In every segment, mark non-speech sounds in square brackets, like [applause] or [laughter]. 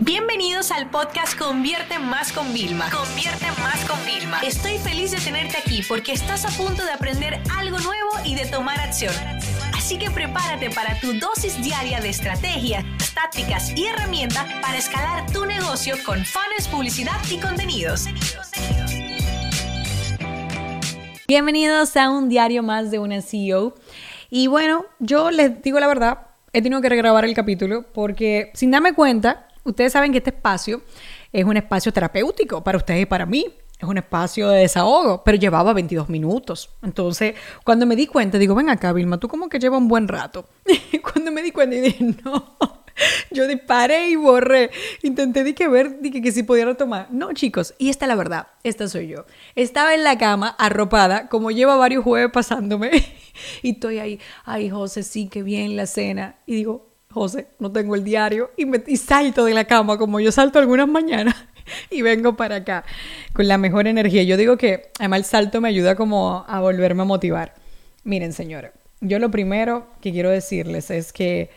Bienvenidos al podcast Convierte Más con Vilma. Convierte Más con Vilma. Estoy feliz de tenerte aquí porque estás a punto de aprender algo nuevo y de tomar acción. Así que prepárate para tu dosis diaria de estrategias, tácticas y herramientas para escalar tu negocio con fans, publicidad y contenidos. Bienvenidos a un diario más de una CEO. Y bueno, yo les digo la verdad, he tenido que regrabar el capítulo porque sin darme cuenta, Ustedes saben que este espacio es un espacio terapéutico para ustedes y para mí. Es un espacio de desahogo, pero llevaba 22 minutos. Entonces, cuando me di cuenta, digo, ven acá, Vilma, tú como que lleva un buen rato. [laughs] cuando me di cuenta, dije, no, [laughs] yo disparé y borré. Intenté di que ver di que, si podía retomar. No, chicos, y esta es la verdad, esta soy yo. Estaba en la cama, arropada, como lleva varios jueves pasándome, [laughs] y estoy ahí, ay, José, sí, qué bien la cena. Y digo, José, no tengo el diario y, me, salto de la cama como yo salto algunas mañanas [laughs] y vengo para acá con la mejor energía. Yo digo que además el salto me ayuda como a volverme a motivar. Miren, señores, yo lo primero que quiero decirles es que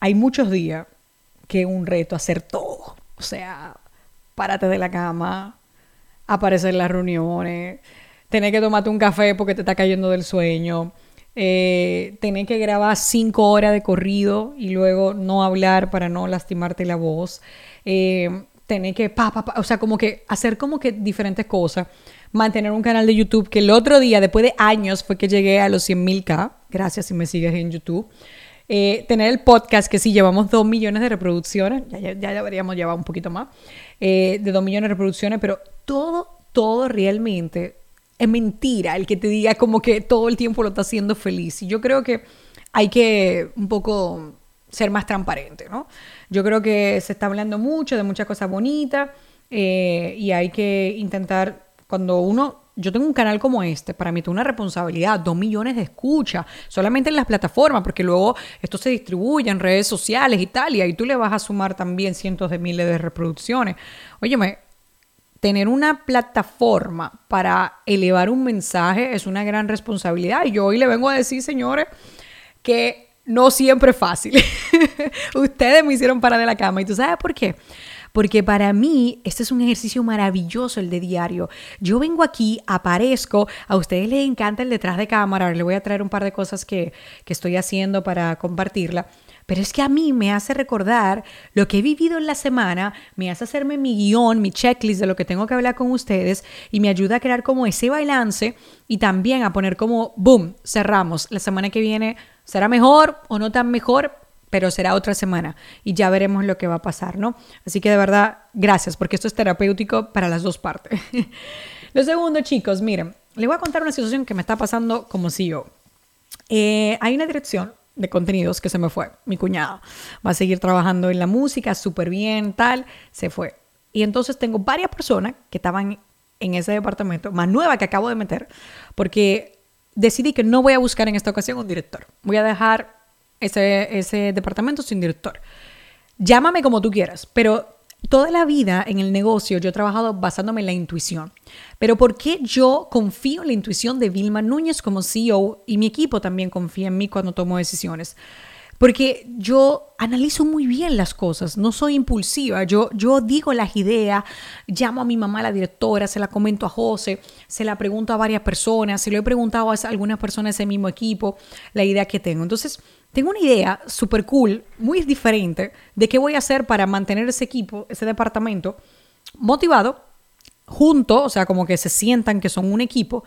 hay muchos días que un reto hacer todo. O sea, párate de la cama, aparecer en las reuniones, tener que tomarte un café porque te está cayendo del sueño eh, tener que grabar cinco horas de corrido y luego no hablar para no lastimarte la voz, eh, tener que, pa, pa, o sea, como que hacer como que diferentes cosas, mantener un canal de YouTube que el otro día, después de años, fue que llegué a los 100.000K, gracias si me sigues en YouTube. Eh, tener el podcast, que sí llevamos 2 millones de reproducciones, ya, ya, ya deberíamos llevar un poquito más, de 2 millones de reproducciones, pero todo, todo realmente es mentira el que te diga como que todo el tiempo lo está haciendo feliz. Y yo creo que hay que un poco ser más transparente, ¿no? Yo creo que se está hablando mucho de muchas cosas bonitas eh, y hay que intentar, cuando uno, yo tengo un canal como este, para mí tengo una responsabilidad, dos millones de escuchas, solamente en las plataformas, porque luego esto se distribuye en redes sociales y tal, y tú le vas a sumar también cientos de miles de reproducciones. Óyeme, tener una plataforma para elevar un mensaje es una gran responsabilidad. Y yo hoy le vengo a decir, señores, que no siempre es fácil. [laughs] Ustedes me hicieron parar de la cama. ¿Y tú sabes por qué? Porque para mí este es un ejercicio maravilloso el de diario. Yo vengo aquí, aparezco, a ustedes les encanta el detrás de cámara, ahora les voy a traer un par de cosas que, que estoy haciendo para compartirla. Pero es que a mí me hace recordar lo que he vivido en la semana, me hace hacerme mi guion, mi checklist de lo que tengo que hablar con ustedes y me ayuda a crear como ese balance y también a poner como, boom, cerramos. La semana que viene será mejor o no tan mejor, pero será otra semana y ya veremos lo que va a pasar, ¿no? Así que de verdad, gracias, porque esto es terapéutico para las dos partes. [laughs] lo segundo, chicos, miren, les voy a contar una situación que me está pasando como CEO. Eh, hay una dirección de contenidos que se me fue. Mi cuñado va a seguir trabajando en la música, súper bien, tal, se fue. Y entonces tengo varias personas que estaban en ese departamento, más nueva que acabo de meter, porque decidí que no voy a buscar en esta ocasión un director. Voy a dejar ese, ese departamento sin director. Llámame como tú quieras, pero Toda la vida en el negocio yo he trabajado basándome en la intuición. Pero ¿por qué yo confío en la intuición de Vilma Núñez como CEO y mi equipo también confía en mí cuando tomo decisiones? Porque yo analizo muy bien las cosas, no soy impulsiva, yo, digo las ideas, llamo a mi mamá, la directora, se la comento a José, se la pregunto a varias personas, se lo he preguntado a algunas personas de ese mismo equipo, la idea que tengo. Entonces, tengo una idea súper cool, muy diferente, de qué voy a hacer para mantener ese equipo, ese departamento, motivado, junto, o sea, como que se sientan que son un equipo,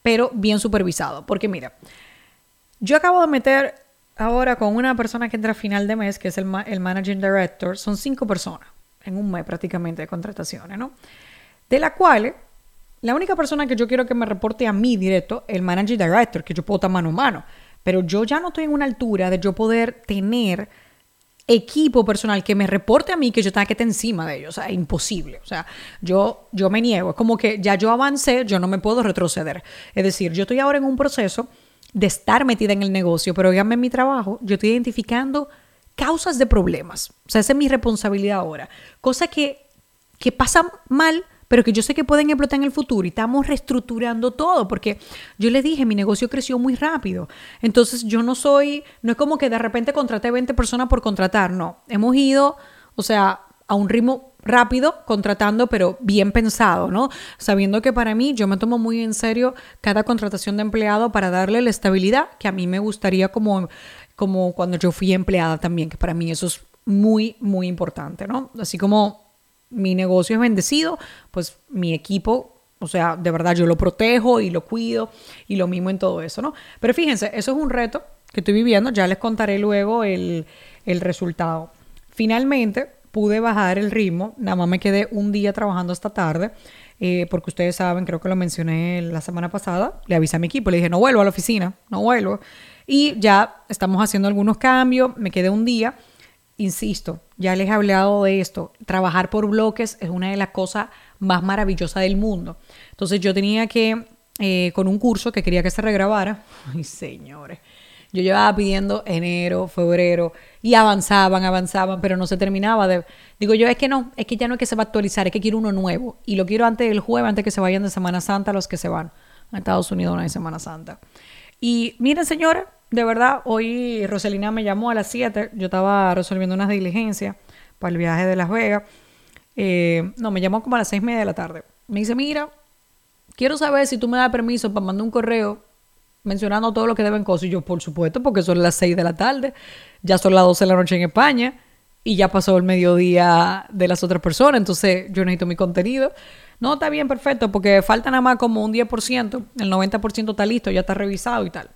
pero bien supervisado. Porque mira, yo acabo de meter ahora con una persona que entra a final de mes, que es el, el Managing Director, son cinco personas en un mes prácticamente de contrataciones, ¿no? De la cual la única persona que yo quiero que me reporte a mí directo, el Managing Director, que yo puedo estar mano a mano. Pero yo ya no estoy en una altura de yo poder tener equipo personal que me reporte a mí que yo tenga que estar encima de ellos. O sea, imposible. O sea, yo, yo me niego. Es como que ya yo avancé, yo no me puedo retroceder. Es decir, yo estoy ahora en un proceso de estar metida en el negocio, pero díganme en mi trabajo, yo estoy identificando causas de problemas. O sea, esa es mi responsabilidad ahora. Cosa que, que pasa mal pero que yo sé que pueden explotar en el futuro y estamos reestructurando todo, porque yo les dije, mi negocio creció muy rápido. Entonces yo no soy, no es como que de repente contraté 20 personas por contratar, no. Hemos ido o sea, a un ritmo rápido, contratando, pero bien pensado, ¿no? Sabiendo que para mí yo me tomo muy en serio cada contratación de empleado para darle la estabilidad que a mí me gustaría como, como cuando yo fui empleada también, que para mí eso es muy, muy importante, ¿no? Así como mi negocio es bendecido, pues mi equipo, o sea, de verdad yo lo protejo y lo cuido y lo mimo en todo eso, ¿no? Pero fíjense, eso es un reto que estoy viviendo, ya les contaré luego el, el resultado. Finalmente, pude bajar el ritmo, nada más me quedé un día trabajando esta tarde, eh, porque ustedes saben, creo que lo mencioné la semana pasada, le avisé a mi equipo, le dije, no vuelvo a la oficina, no vuelvo. Y ya estamos haciendo algunos cambios, me quedé un día, insisto, ya les he hablado de esto, trabajar por bloques es una de las cosas más maravillosas del mundo. Entonces yo tenía que, eh, con un curso que quería que se regrabara, [laughs] ay señores, yo llevaba pidiendo enero, febrero y avanzaban, avanzaban, pero no se terminaba de... Digo yo, es que no, es que ya no es que se va a actualizar, es que quiero uno nuevo. Y lo quiero antes del jueves, antes que se vayan de Semana Santa los que se van a Estados Unidos una de Semana Santa. Y miren, señores, de verdad, hoy Roselina me llamó a las 7, yo estaba resolviendo unas diligencias para el viaje de Las Vegas. Eh, no, me llamó como a las seis y media de la tarde. Me dice, mira, quiero saber si tú me das permiso para mandar un correo mencionando todo lo que deben cosas. Y yo, por supuesto, porque son las 6 de la tarde, ya son las 12 de la noche en España y ya pasó el mediodía de las otras personas, entonces yo necesito mi contenido. No, está bien, perfecto, porque falta nada más como un 10%, el 90% está listo, ya está revisado y tal.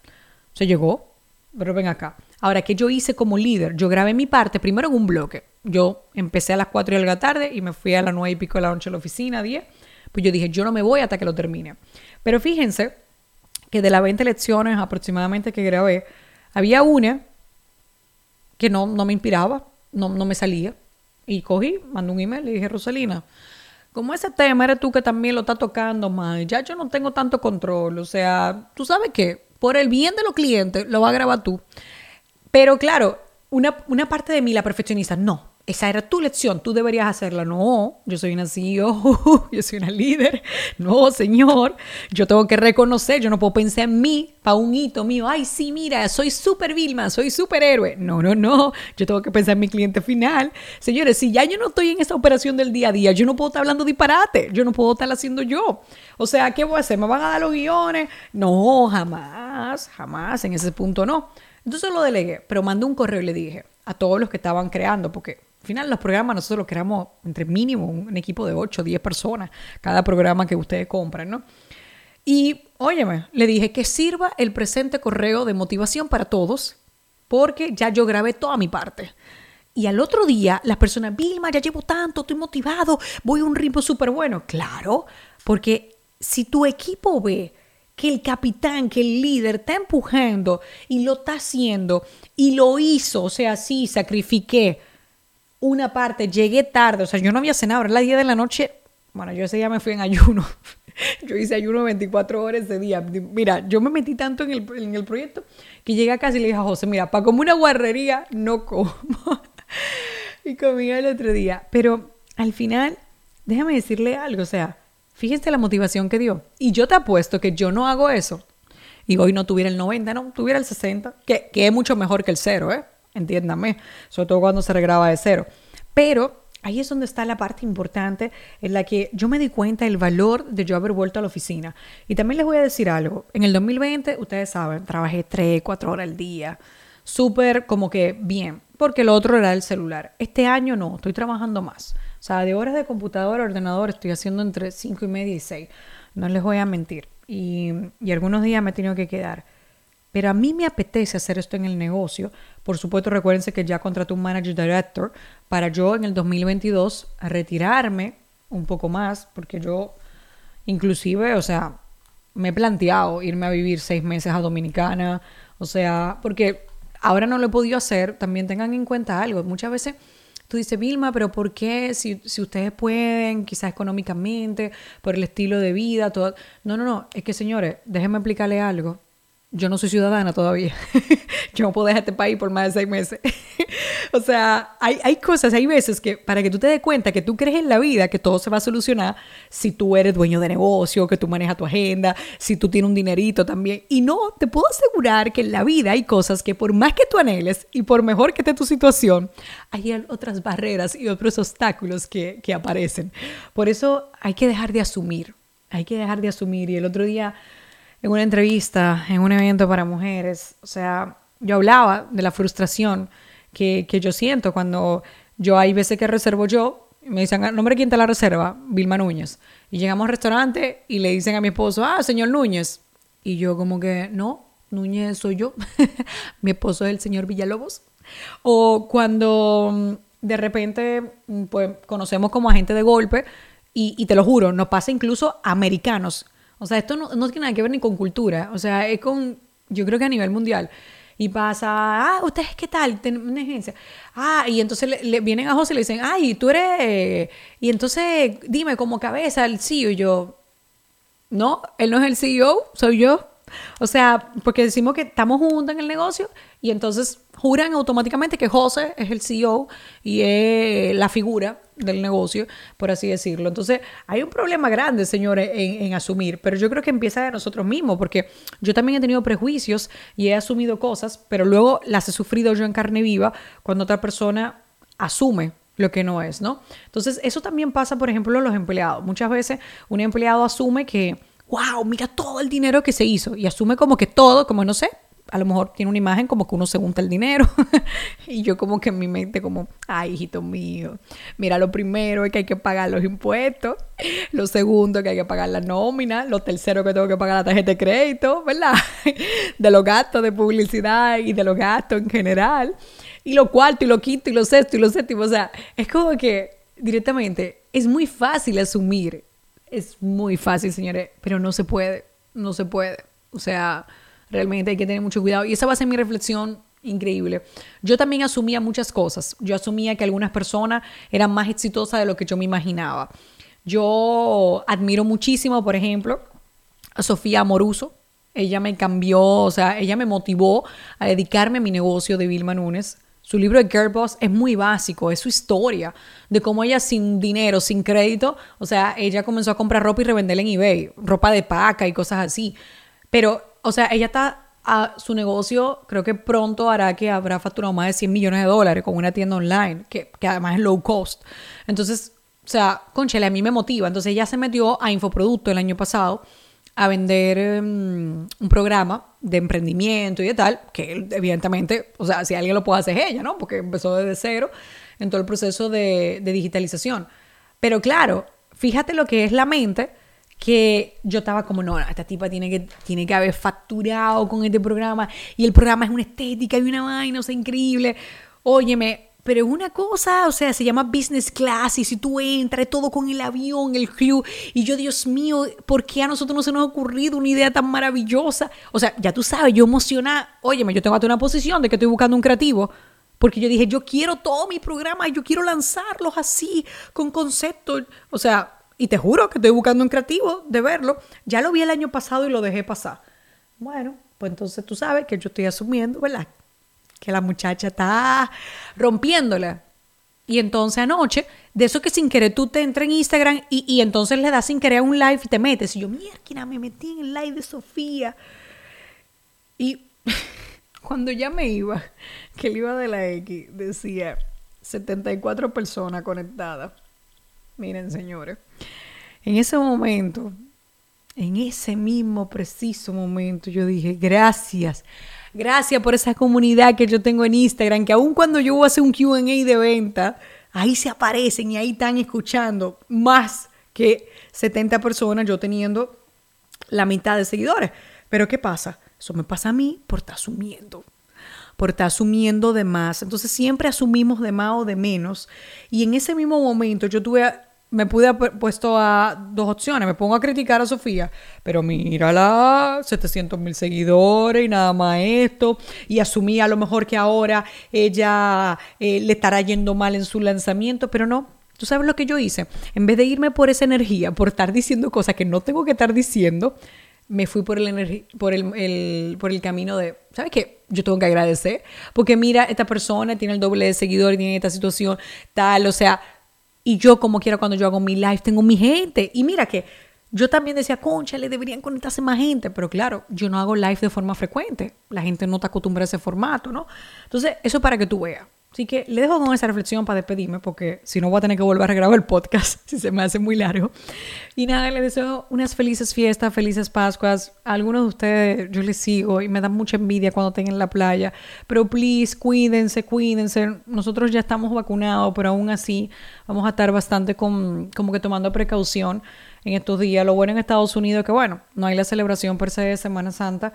Se llegó, pero ven acá. Ahora, ¿qué yo hice como líder? Yo grabé mi parte primero en un bloque. Yo empecé a las 4 de la tarde y me fui a las 9 y pico de la noche a la oficina, 10. Pues yo dije, yo no me voy hasta que lo termine. Pero fíjense que de las 20 lecciones aproximadamente que grabé, había una que no, no me inspiraba, no, no me salía. Y cogí, mandé un email y dije, Rosalina, como ese tema eres tú que también lo estás tocando más, ya yo no tengo tanto control. O sea, tú sabes que por el bien de los clientes lo vas a grabar tú. Pero claro, una, una parte de mí, la perfeccionista, no, esa era tu lección, tú deberías hacerla. No, yo soy una CEO, [laughs] yo soy una líder. No, señor, yo tengo que reconocer, yo no puedo pensar en mí para un hito mío. Ay, sí, mira, soy súper Vilma, soy superhéroe. No, no, no, yo tengo que pensar en mi cliente final. Señores, si ya yo no estoy en esa operación del día a día, yo no puedo estar hablando disparate, yo no puedo estar haciendo yo. O sea, ¿qué voy a hacer? ¿Me van a dar los guiones? No, jamás, jamás, en ese punto no. Entonces lo delegué, pero mandé un correo y le dije a todos los que estaban creando, porque al final los programas nosotros los creamos entre mínimo un equipo de 8 o 10 personas, cada programa que ustedes compran, ¿no? Y óyeme, le dije que sirva el presente correo de motivación para todos, porque ya yo grabé toda mi parte. Y al otro día, las personas, Vilma, ya llevo tanto, estoy motivado, voy a un ritmo súper bueno. Claro, porque si tu equipo ve que el capitán, que el líder está empujando y lo está haciendo y lo hizo, o sea, sí, sacrifiqué una parte, llegué tarde, o sea, yo no había cenado, era la 10 de la noche, bueno, yo ese día me fui en ayuno, [laughs] yo hice ayuno 24 horas ese día, mira, yo me metí tanto en el, en el proyecto que llegué a casa y le dije a José, mira, para comer una guarrería no como, [laughs] y comí el otro día, pero al final, déjame decirle algo, o sea, fíjense la motivación que dio, y yo te apuesto que yo no hago eso, y hoy no tuviera el 90, no, tuviera el 60, que, que es mucho mejor que el cero, ¿eh? Entiéndame, sobre todo cuando se regraba de cero. Pero ahí es donde está la parte importante en la que yo me di cuenta del valor de yo haber vuelto a la oficina. Y también les voy a decir algo, en el 2020, ustedes saben, trabajé 3, 4 horas al día, súper como que bien, porque lo otro era el celular. Este año no, estoy trabajando más. O sea, de horas de computadora, ordenador, estoy haciendo entre 5 y media y 6. No les voy a mentir. Y, y algunos días me he tenido que quedar. Pero a mí me apetece hacer esto en el negocio. Por supuesto, recuérdense que ya contraté un manager director para yo en el 2022 retirarme un poco más, porque yo inclusive, o sea, me he planteado irme a vivir seis meses a Dominicana, o sea, porque ahora no lo he podido hacer, también tengan en cuenta algo, muchas veces tú dices, Vilma, pero ¿por qué? Si, si ustedes pueden, quizás económicamente, por el estilo de vida, todo. No, no, no, es que señores, déjenme explicarle algo yo no soy ciudadana todavía. [laughs] yo no puedo dejar este país por más de seis meses. [laughs] o sea, hay, hay, cosas, hay veces que para que tú te des cuenta que tú crees en la vida que todo se va a solucionar si tú eres dueño de negocio, que tú manejas tu agenda, si tú tienes un dinerito también. Y no, te puedo asegurar que en la vida hay cosas que por más que tú anheles y por mejor que esté tu situación, hay otras barreras y otros obstáculos que, que aparecen. Por eso hay que dejar de asumir. Hay que dejar de asumir. Y el otro día en una entrevista, en un evento para mujeres. O sea, yo hablaba de la frustración que, yo siento cuando yo hay veces que reservo yo, me dicen, ah, ¿nombre quién te la reserva? Vilma Núñez. Y llegamos al restaurante y le dicen a mi esposo, ah, señor Núñez. Y yo como que, no, Núñez soy yo. [laughs] mi esposo es el señor Villalobos. O cuando mm, de repente mm, pues, conocemos como agente de golpe y, y te lo juro, nos pasa incluso a americanos o sea, esto no, tiene nada que ver ni con cultura. O sea, es con, yo creo que a nivel mundial. Y pasa, ah, ¿ustedes qué tal? Tienen una agencia. Ah, y entonces le, vienen a José y le dicen, ay, tú eres... Y entonces, dime, como cabeza, el CEO. Y yo, no, él no es el CEO, soy yo. O sea, porque decimos que estamos juntos en el negocio y entonces juran automáticamente que José es el CEO y es la figura del negocio, por así decirlo. Entonces, hay un problema grande, señores, en, asumir, pero yo creo que empieza de nosotros mismos, porque yo también he tenido prejuicios y he asumido cosas, pero luego las he sufrido yo en carne viva cuando otra persona asume lo que no es, ¿no? Entonces, eso también pasa, por ejemplo, en los empleados. Muchas veces un empleado asume que, wow, mira todo el dinero que se hizo y asume como que todo, como no sé, a lo mejor tiene una imagen como que uno se unta el dinero. [laughs] y yo como que en mi mente como, ay, hijito mío, mira, lo primero es que hay que pagar los impuestos, lo segundo es que hay que pagar la nómina, lo tercero que tengo que pagar la tarjeta de crédito, ¿verdad? [laughs] de los gastos de publicidad y de los gastos en general. Y lo cuarto y lo quinto y lo sexto y lo séptimo. O sea, es como que directamente es muy fácil asumir. Es muy fácil, señores, pero no se puede, no se puede. O sea, Realmente hay que tener mucho cuidado. Y esa va a ser mi reflexión increíble. Yo también asumía muchas cosas. Yo asumía que algunas personas eran más exitosas de lo que yo me imaginaba. Yo admiro muchísimo, por ejemplo, a Sofía Moruso. Ella me cambió, o sea, ella me motivó a dedicarme a mi negocio de Vilma Núñez. Su libro de Girl es muy básico, es su historia de cómo ella sin dinero, sin crédito, o sea, ella comenzó a comprar ropa y revenderla en eBay, ropa de paca y cosas así. Pero o sea, ella está a su negocio, creo que pronto hará que habrá facturado más de 100 millones de dólares con una tienda online, que, además es low cost. Entonces, o sea, conchale, a mí me motiva. Entonces ella se metió a Infoproducto el año pasado a vender em, un programa de emprendimiento y de tal, que evidentemente, o sea, si alguien lo puede hacer ella, ¿no? Porque empezó desde cero en todo el proceso de, de digitalización. Pero claro, fíjate lo que es la mente que yo estaba como, no, esta tipa tiene que, tiene que haber facturado con este programa y el programa es una estética y una vaina, o sea, increíble. Óyeme, pero es una cosa, o sea, se llama business class y si tú entras todo con el avión, el crew, y yo, Dios mío, ¿por qué a nosotros no se nos ha ocurrido una idea tan maravillosa? O sea, ya tú sabes, yo emocionada, óyeme, yo tengo hasta una posición de que estoy buscando un creativo. Porque yo dije, yo quiero todo mi programa, yo quiero lanzarlos así, con conceptos. O sea, y te juro que estoy buscando un creativo de verlo. Ya lo vi el año pasado y lo dejé pasar. Bueno, pues entonces tú sabes que yo estoy asumiendo, ¿verdad? Que la muchacha está rompiéndola. Y entonces anoche, de eso que sin querer tú te entras en Instagram y, y entonces le das sin querer un live y te metes. Y yo, mierda, me metí en el live de Sofía. Y [laughs] cuando ya me iba, que el iba de la X, decía 74 personas conectadas. Miren, señores, en ese momento, en ese mismo preciso momento, yo dije, gracias, gracias por esa comunidad que yo tengo en Instagram, que aun cuando yo voy a hacer un QA de venta, ahí se aparecen y ahí están escuchando más que 70 personas, yo teniendo la mitad de seguidores. Pero ¿qué pasa? Eso me pasa a mí por estar asumiendo por estar asumiendo de más. Entonces siempre asumimos de más o de menos. Y en ese mismo momento yo tuve me pude haber puesto a dos opciones. Me pongo a criticar a Sofía, pero mírala, 700 mil seguidores y nada más esto. Y asumí a lo mejor que ahora ella eh, le estará yendo mal en su lanzamiento, pero no. ¿Tú sabes lo que yo hice? En vez de irme por esa energía, por estar diciendo cosas que no tengo que estar diciendo, me fui por el, por el, por el camino de, ¿sabes qué? Yo tengo que agradecer, porque mira, esta persona tiene el doble de seguidores, tiene esta situación, tal, o sea, y yo como quiera cuando yo hago mi live, tengo mi gente, y mira que yo también decía, concha, le deberían conectarse más gente, pero claro, yo no hago live de forma frecuente, la gente no está acostumbrada a ese formato, ¿no? Entonces, eso para que tú veas. Así que le dejo con esa reflexión para despedirme, porque si no voy a tener que volver a grabar el podcast, [laughs] si se me hace muy largo. Y nada, les deseo unas felices fiestas, felices Pascuas. Algunos de ustedes yo les sigo y me da mucha envidia cuando estén en la playa. Pero please, cuídense, cuídense. Nosotros ya estamos vacunados, pero aún así vamos a estar bastante con, como que tomando precaución en estos días. Lo bueno en Estados Unidos es que, bueno, no hay la celebración per se de Semana Santa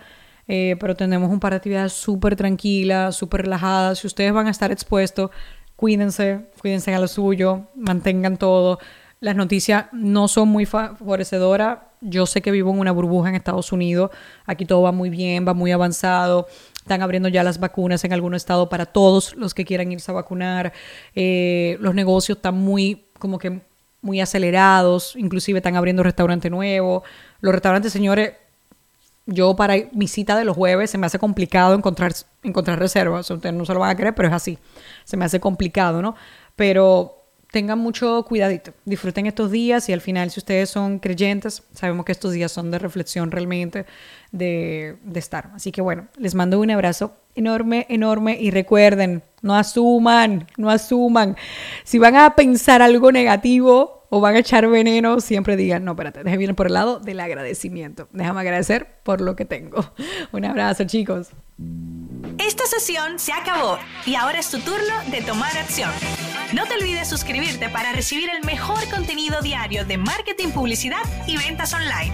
eh, pero tenemos un par de actividades súper tranquilas, súper relajadas. Si ustedes van a estar expuestos, cuídense, cuídense a lo suyo, mantengan todo. Las noticias no son muy favorecedoras. Yo sé que vivo en una burbuja en Estados Unidos. Aquí todo va muy bien, va muy avanzado. Están abriendo ya las vacunas en algún estado para todos los que quieran irse a vacunar. Eh, los negocios están muy, como que muy acelerados. Inclusive están abriendo restaurantes nuevos. Los restaurantes, señores, yo para mi cita de los jueves se me hace complicado encontrar, encontrar reservas. Ustedes no se lo van a creer, pero es así. Se me hace complicado, ¿no? Pero tengan mucho cuidadito. Disfruten estos días y al final, si ustedes son creyentes, sabemos que estos días son de reflexión realmente, de, estar. Así que bueno, les mando un abrazo enorme, enorme y recuerden, no asuman, no asuman. Si van a pensar algo negativo, o van a echar veneno, siempre digan, no, espérate, déjame ir por el lado del agradecimiento. Déjame agradecer por lo que tengo. [laughs] Un abrazo, chicos. Esta sesión se acabó y ahora es tu turno de tomar acción. No te olvides suscribirte para recibir el mejor contenido diario de marketing, publicidad y ventas online.